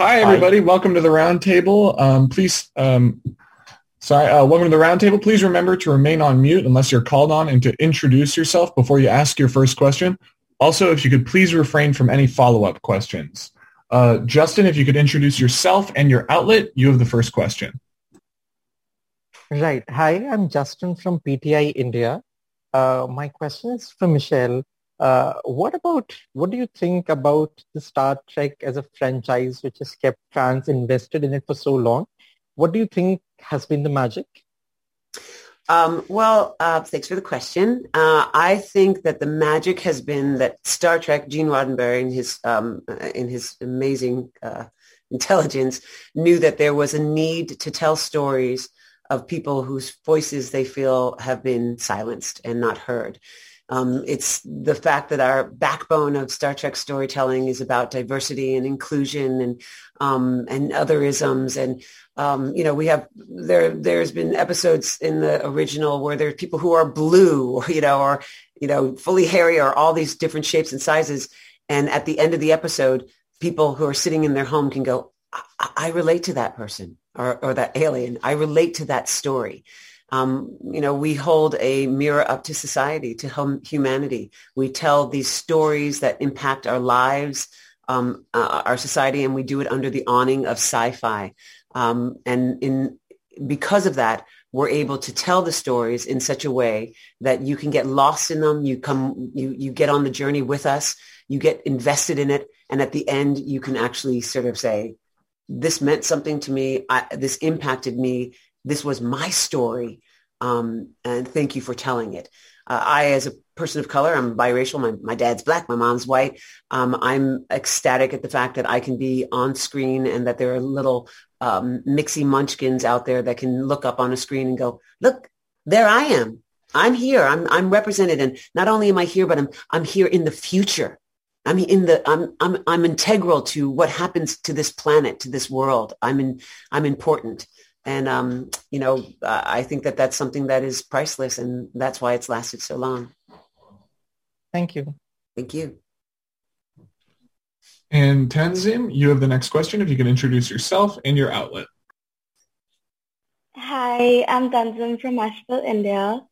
Hi, everybody. Hi. Welcome to the roundtable. Um, please, um, sorry, uh, welcome to the roundtable. Please remember to remain on mute unless you're called on and to introduce yourself before you ask your first question. Also, if you could please refrain from any follow-up questions. Uh, Justin, if you could introduce yourself and your outlet, you have the first question. Right. Hi, I'm Justin from PTI India. Uh, my question is for Michelle. Uh, what about, what do you think about the Star Trek as a franchise which has kept fans invested in it for so long? What do you think has been the magic? Um, well, uh, thanks for the question. Uh, I think that the magic has been that Star Trek, Gene Roddenberry, in his um, in his amazing uh, intelligence, knew that there was a need to tell stories of people whose voices they feel have been silenced and not heard. Um, it's the fact that our backbone of Star Trek storytelling is about diversity and inclusion and um, and otherisms. And um, you know we have there there's been episodes in the original where there's people who are blue you know or you know fully hairy or all these different shapes and sizes. And at the end of the episode people who are sitting in their home can go I, I relate to that person or, or that alien. I relate to that story um, you know, we hold a mirror up to society, to hum- humanity. We tell these stories that impact our lives, um, uh, our society, and we do it under the awning of sci-fi. Um, and in because of that, we're able to tell the stories in such a way that you can get lost in them. You come, you you get on the journey with us. You get invested in it, and at the end, you can actually sort of say, "This meant something to me. I, this impacted me this was my story. Um, and thank you for telling it. Uh, I, as a person of color, I'm biracial. My, my dad's black. My mom's white. Um, I'm ecstatic at the fact that I can be on screen and that there are little um, mixy munchkins out there that can look up on a screen and go, look, there I am. I'm here. I'm, I'm represented. And not only am I here, but I'm, I'm here in the future. I'm in the, I'm, I'm, I'm integral to what happens to this planet, to this world. I'm in, I'm important. And, um, you know, I think that that's something that is priceless and that's why it's lasted so long. Thank you. Thank you. And Tanzim, you have the next question. If you can introduce yourself and your outlet. Hi, I'm Tanzim from Asheville, India.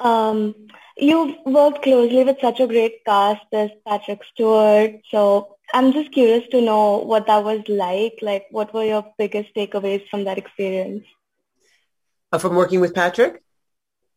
Um, you've worked closely with such a great cast as Patrick Stewart. So I'm just curious to know what that was like. Like, what were your biggest takeaways from that experience? Uh, from working with Patrick?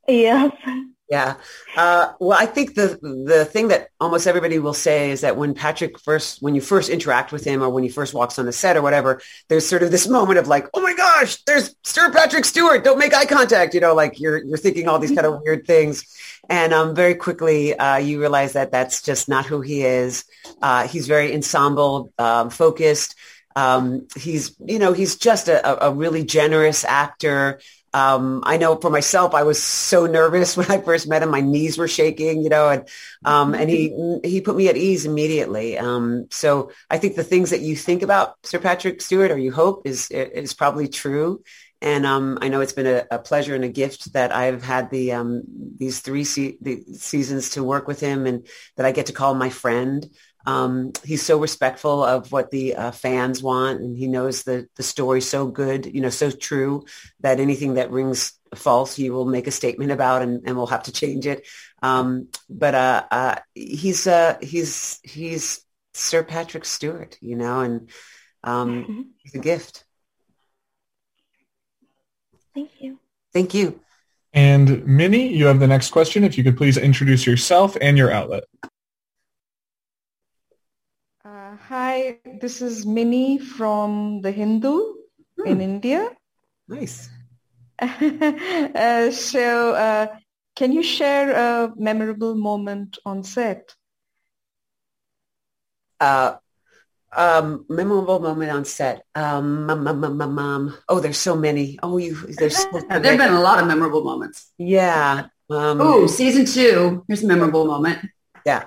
Yes. Yeah. Uh, well, I think the the thing that almost everybody will say is that when Patrick first, when you first interact with him or when he first walks on the set or whatever, there's sort of this moment of like, oh my gosh, there's Sir Patrick Stewart. Don't make eye contact. You know, like you're you're thinking all these kind of weird things, and um, very quickly uh, you realize that that's just not who he is. Uh, he's very ensemble um, focused. Um, he's, you know, he's just a, a really generous actor. Um, I know for myself, I was so nervous when I first met him. My knees were shaking, you know, and um, and he he put me at ease immediately. Um, so I think the things that you think about Sir Patrick Stewart or you hope is is probably true. And um, I know it's been a, a, pleasure and a gift that I've had the um, these three se- the seasons to work with him, and that I get to call my friend. Um, he's so respectful of what the uh, fans want, and he knows the the story so good, you know, so true that anything that rings false, he will make a statement about, and, and we'll have to change it. Um, but uh, uh, he's uh, he's he's Sir Patrick Stewart, you know, and um, mm-hmm. he's a gift. Thank you. Thank you. And Minnie, you have the next question. If you could please introduce yourself and your outlet. Uh, hi, this is Minnie from The Hindu hmm. in India. Nice. uh, so, uh, can you share a memorable moment on set? Uh, um, memorable moment on set. Um, mom, mom, mom, mom. Oh, there's so many. Oh, you. There's. So there've been a lot of memorable moments. Yeah. Um, oh, season two. Here's a memorable moment. Yeah.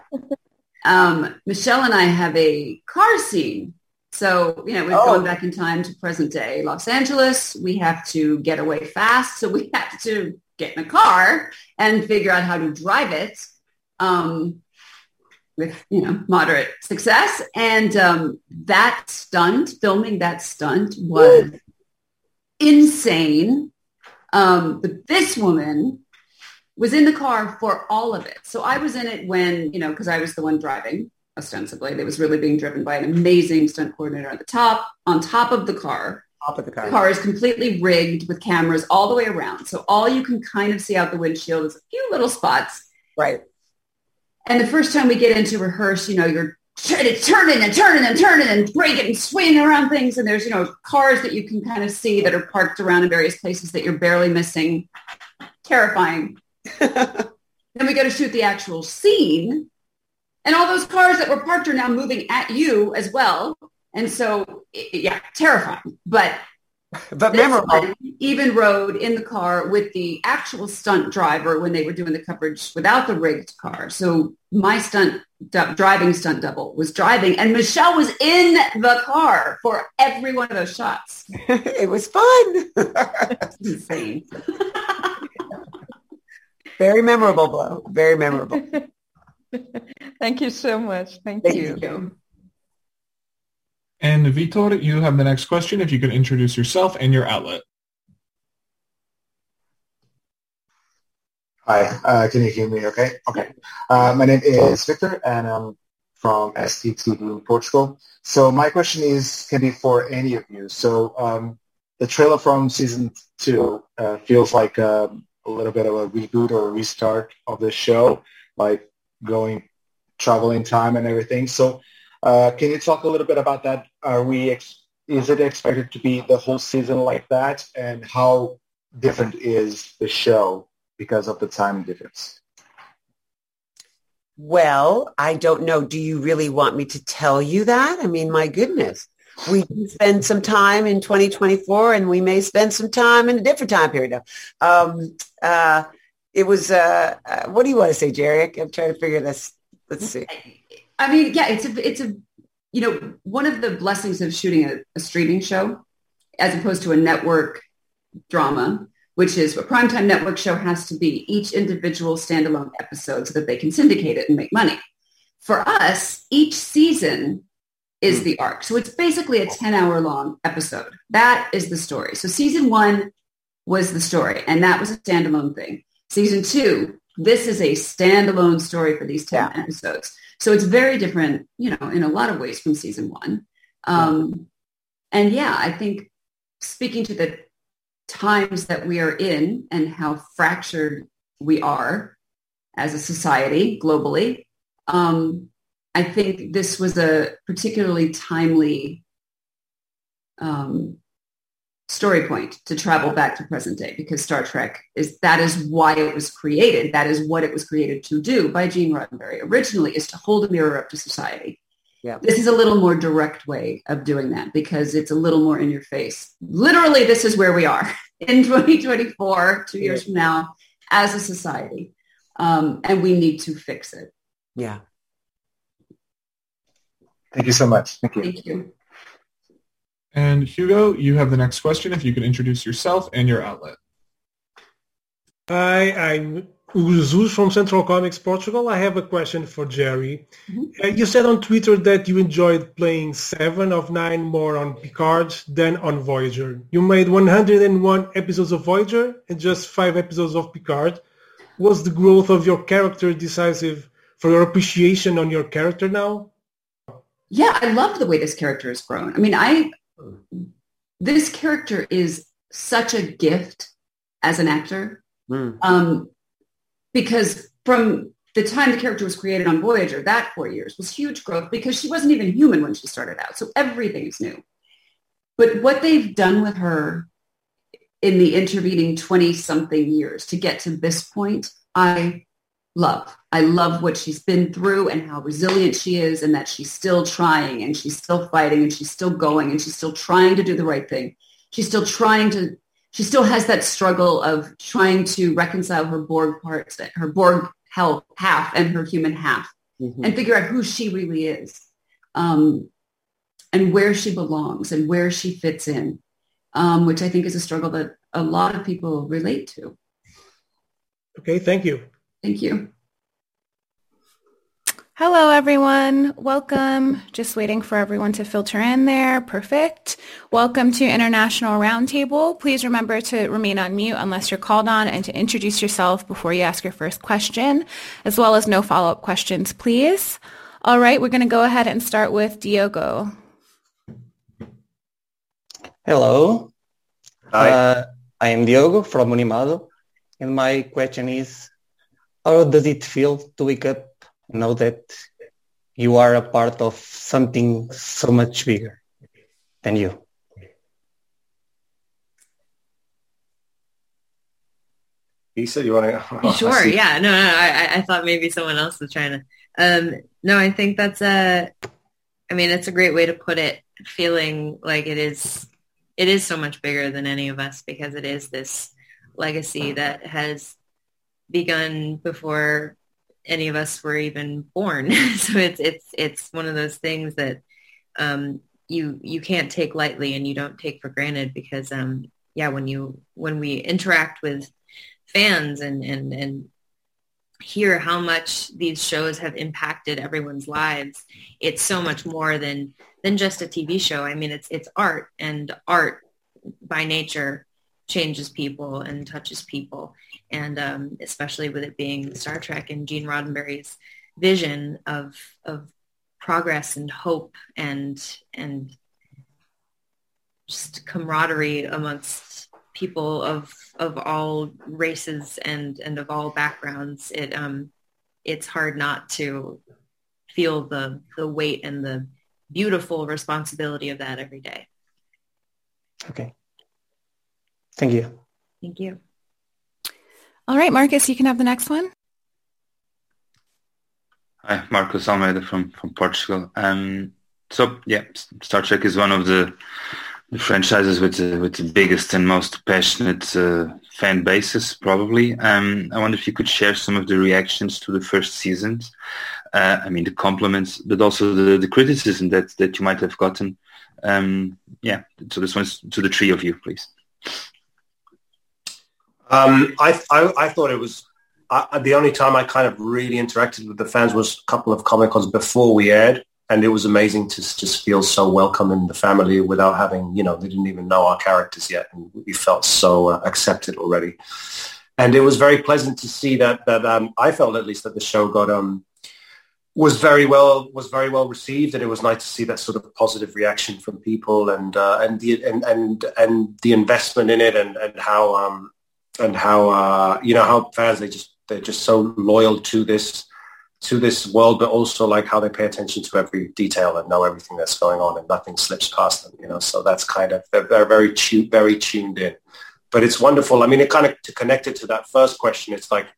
Um, Michelle and I have a car scene. So, you know, we've oh. gone back in time to present day Los Angeles. We have to get away fast. So we have to get in a car and figure out how to drive it. Um, with you know moderate success. And um, that stunt, filming that stunt, was insane. Um, but this woman was in the car for all of it. So I was in it when you know because I was the one driving ostensibly. It was really being driven by an amazing stunt coordinator at the top, on top of the car. Top of the car. The car is completely rigged with cameras all the way around. So all you can kind of see out the windshield is a few little spots. Right. And the first time we get into rehearse, you know, you're turning and turning and turning and breaking and swinging around things. And there's, you know, cars that you can kind of see that are parked around in various places that you're barely missing. Terrifying. then we go to shoot the actual scene. And all those cars that were parked are now moving at you as well. And so, yeah, terrifying. But but memorable. Even rode in the car with the actual stunt driver when they were doing the coverage without the rigged car. So my stunt driving stunt double was driving, and Michelle was in the car for every one of those shots. it was fun. insane. Very memorable, blow. Very memorable. Thank you so much. Thank, Thank you. you. And Vitor, you have the next question. If you could introduce yourself and your outlet. Hi, uh, can you hear me okay? Okay. Uh, my name is Victor and I'm from STTV in Portugal. So my question is, can be for any of you. So um, the trailer from season two uh, feels like um, a little bit of a reboot or a restart of the show, like going traveling time and everything. So uh, can you talk a little bit about that? Are we ex- is it expected to be the whole season like that, and how different is the show because of the time difference? Well, I don't know. Do you really want me to tell you that? I mean, my goodness. We can spend some time in 2024 and we may spend some time in a different time period. Um, uh, it was, uh, uh, what do you want to say, Jeri? I'm trying to figure this. Let's see. I mean, yeah, it's a, it's a, you know, one of the blessings of shooting a, a streaming show as opposed to a network drama, which is what primetime network show has to be, each individual standalone episode so that they can syndicate it and make money. For us, each season is the arc. So it's basically a 10 hour long episode. That is the story. So season one was the story and that was a standalone thing. Season two, this is a standalone story for these 10 Yeah. episodes. So it's very different, you know, in a lot of ways from season one. Um, and yeah, I think speaking to the times that we are in and how fractured we are as a society globally, um, I think this was a particularly timely um, story point to travel back to present day because Star Trek is that is why it was created. That is what it was created to do by Gene Roddenberry originally is to hold a mirror up to society. Yeah. This is a little more direct way of doing that because it's a little more in your face. Literally, this is where we are in 2024, two years from now, as a society. Um, and we need to fix it. Yeah. Thank you so much. Thank you. Thank you. And Hugo, you have the next question. If you could introduce yourself and your outlet. Hi, I'm Jesus from Central Comics Portugal. I have a question for Jeri. Uh, you said on Twitter that you enjoyed playing seven of nine more on Picard than on Voyager. You made 101 episodes of Voyager and just five episodes of Picard. Was the growth of your character decisive for your appreciation on your character now? Yeah, I love the way this character has grown. I mean, I this character is such a gift as an actor Mm. um, because from the time the character was created on Voyager, that four years was huge growth because she wasn't even human when she started out. So everything's new. But what they've done with her in the intervening 20 something years to get to this point, I love. I love what she's been through and how resilient she is and that she's still trying and she's still fighting and she's still going and she's still trying to do the right thing. She's still trying to, she still has that struggle of trying to reconcile her Borg parts, her Borg health half and her human half Mhm. and figure out who she really is um, and where she belongs and where she fits in, um, which I think is a struggle that a lot of people relate to. Okay, thank you. Thank you. Hello, everyone. Welcome. Just waiting for everyone to filter in there. Perfect. Welcome to International Roundtable. Please remember to remain on mute unless you're called on and to introduce yourself before you ask your first question, as well as no follow-up questions, please. All right, we're going to go ahead and start with Diogo. Hello. Hi. Uh, I am Diogo from Unimado, and my question is, how does it feel to wake up know that you are a part of something so much bigger than you. Lisa, you want to? Oh, sure. Yeah. No, no. I, I thought maybe someone else was trying to. Um, no, I think that's a. I mean, it's a great way to put it. Feeling like it is, it is so much bigger than any of us because it is this legacy that has begun before any of us were even born. so it's it's it's one of those things that um, you you can't take lightly and you don't take for granted because um, yeah, when you when we interact with fans and and and hear how much these shows have impacted everyone's lives, it's so much more than than just a TV show. I mean, it's it's art and art by nature changes people and touches people and um, especially with it being Star Trek and Gene Roddenberry's vision of of progress and hope and and just camaraderie amongst people of of all races and and of all backgrounds. It um it's hard not to feel the the weight and the beautiful responsibility of that every day. Okay. Thank you. Thank you. All right, Marcus, you can have the next one. Hi, Marcus Almeida from, from Portugal. Um, so yeah, Star Trek is one of the, the franchises with the, with the biggest and most passionate uh, fan bases, probably. Um, I wonder if you could share some of the reactions to the first seasons. Uh, I mean, the compliments, but also the, the criticism that, that you might have gotten. Um, yeah, so this one's to the three of you, please. Um, I, I, I thought it was I, the only time I kind of really interacted with the fans was a couple of Comic Cons before we aired, and it was amazing to just feel so welcome in the family without having you know they didn't even know our characters yet, and we felt so uh, accepted already. And it was very pleasant to see that that um, I felt at least that the show got um, was very well was very well received, and it was nice to see that sort of positive reaction from people and uh, and the and, and and the investment in it and and how um, and how uh, you know how fans they just they're just so loyal to this to this world, but also like how they pay attention to every detail and know everything that's going on, and nothing slips past them. You know, so that's kind of they're, they're very very tuned in. But it's wonderful. I mean, it kind of to connect it to that first question. It's like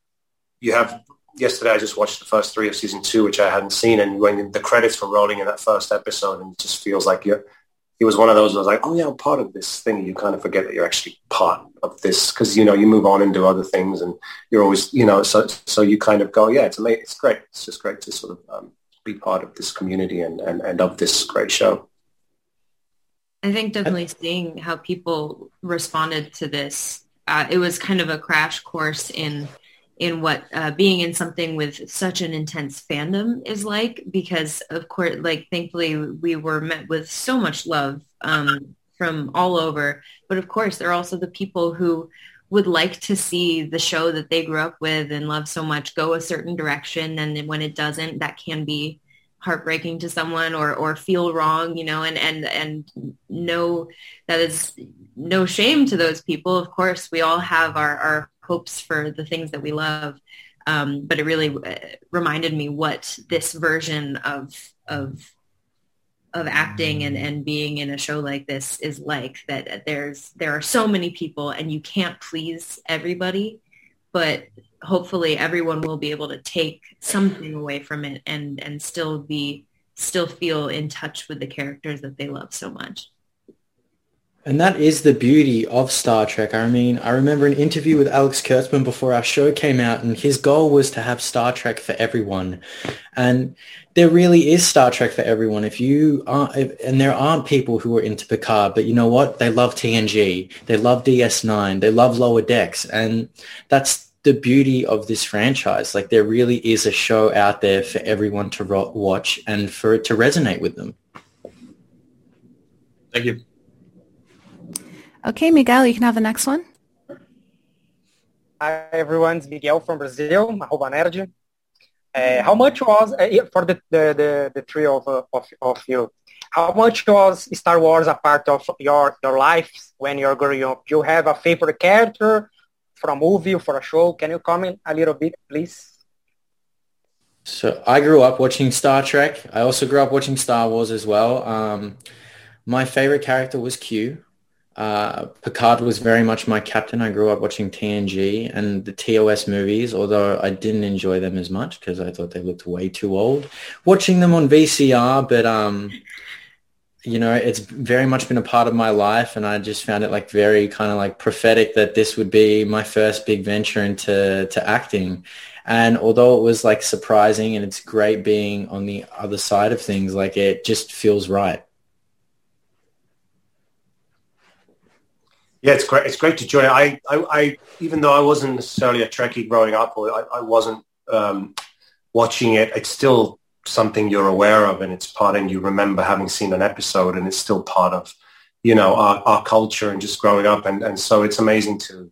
you have yesterday. I just watched the first three of season two, which I hadn't seen, and when the credits were rolling in that first episode, and it just feels like you're he was one of those. I was like, oh yeah, I'm part of this thing. You kind of forget that you're actually part of this because you know you move on and do other things, and you're always you know so so you kind of go, yeah, it's amazing. It's great. It's just great to sort of um, be part of this community and, and and of this great show. I think definitely seeing how people responded to this, uh, it was kind of a crash course in in what uh, being in something with such an intense fandom is like because of course like thankfully we were met with so much love um, from all over. But of course there are also the people who would like to see the show that they grew up with and love so much go a certain direction. And when it doesn't that can be heartbreaking to someone or or feel wrong you know and and and know that is no shame to those people. Of course we all have our our hopes for the things that we love. Um, but it really uh, reminded me what this version of of of acting and, and being in a show like this is like that there's there are so many people and you can't please everybody but hopefully everyone will be able to take something away from it and and still be still feel in touch with the characters that they love so much and that is the beauty of Star Trek. I mean, I remember an interview with Alex Kurtzman before our show came out, and his goal was to have Star Trek for everyone. And there really is Star Trek for everyone. If you are, and there aren't people who are into Picard, but you know what? They love TNG. They love DS9. They love Lower Decks. And that's the beauty of this franchise. Like there really is a show out there for everyone to ro- watch and for it to resonate with them. Thank you. Okay, Miguel, you can have the next one. Hi everyone, it's Miguel from Brazil, arroba nerd. Uh, how much was, uh, for the, the, the, the three of, uh, of, of you, how much was Star Wars a part of your, your life when you're growing up? Do you have a favorite character for a movie or for a show? Can you comment a little bit, please? So I grew up watching Star Trek. I also grew up watching Star Wars as well. Um, my favorite character was Q. Uh, Picard was very much my captain. I grew up watching TNG and the TOS movies, although I didn't enjoy them as much because I thought they looked way too old. Watching them on VCR, but um, you know, it's very much been a part of my life, and I just found it like very kind of like prophetic that this would be my first big venture into to acting. And although it was like surprising and it's great being on the other side of things, like it just feels right. Yeah, it's great. It's great to join. I, I, I even though I wasn't necessarily a Trekkie growing up, or I, I wasn't um, watching it, it's still something you're aware of, and it's part, and you remember having seen an episode, and it's still part of, you know, our, our culture and just growing up, and and so it's amazing to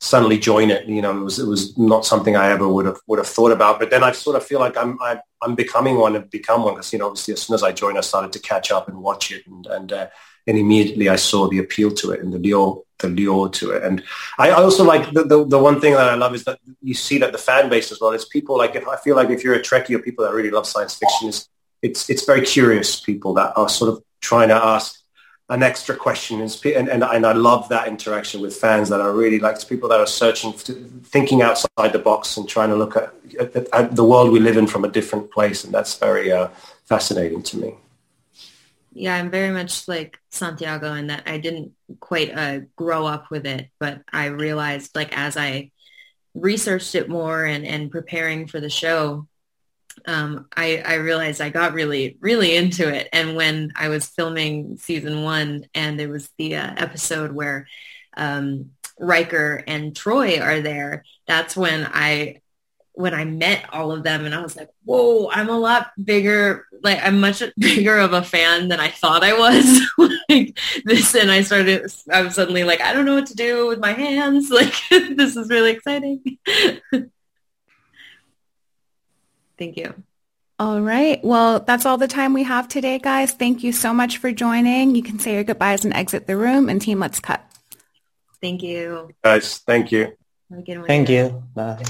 suddenly join it. You know, it was it was not something I ever would have would have thought about. But then I sort of feel like I'm I, am i am becoming one and become one because you know, obviously, as soon as I joined, I started to catch up and watch it, and and uh, and immediately I saw the appeal to it and the lure, the lure to it. And I also like the, the, the, one thing that I love is that you see that the fan base as well. It's people like, if I feel like if you're a Trekkie or people that really love science fiction, is it's, it's very curious people that are sort of trying to ask an extra question. And, and, and I love that interaction with fans that are really like people that are searching, thinking outside the box and trying to look at, at, at the world we live in from a different place. And that's very uh, fascinating to me yeah, I'm very much like Santiago in that I didn't quite uh, grow up with it, but I realized like as I researched it more and, and preparing for the show, um, I, I realized I got really, really into it. And when I was filming season one and there was the uh, episode where um, Riker and Troi are there, that's when I when I met all of them and I was like, whoa, I'm a lot bigger, like I'm much bigger of a fan than I thought I was. like this and I started, I was suddenly like, I don't know what to do with my hands. Like this is really exciting. Thank you. All right. Well, that's all the time we have today, guys. Thank you so much for joining. You can say your goodbyes and exit the room and team, let's cut. Thank you. Guys, thank you. Thank you. Bye.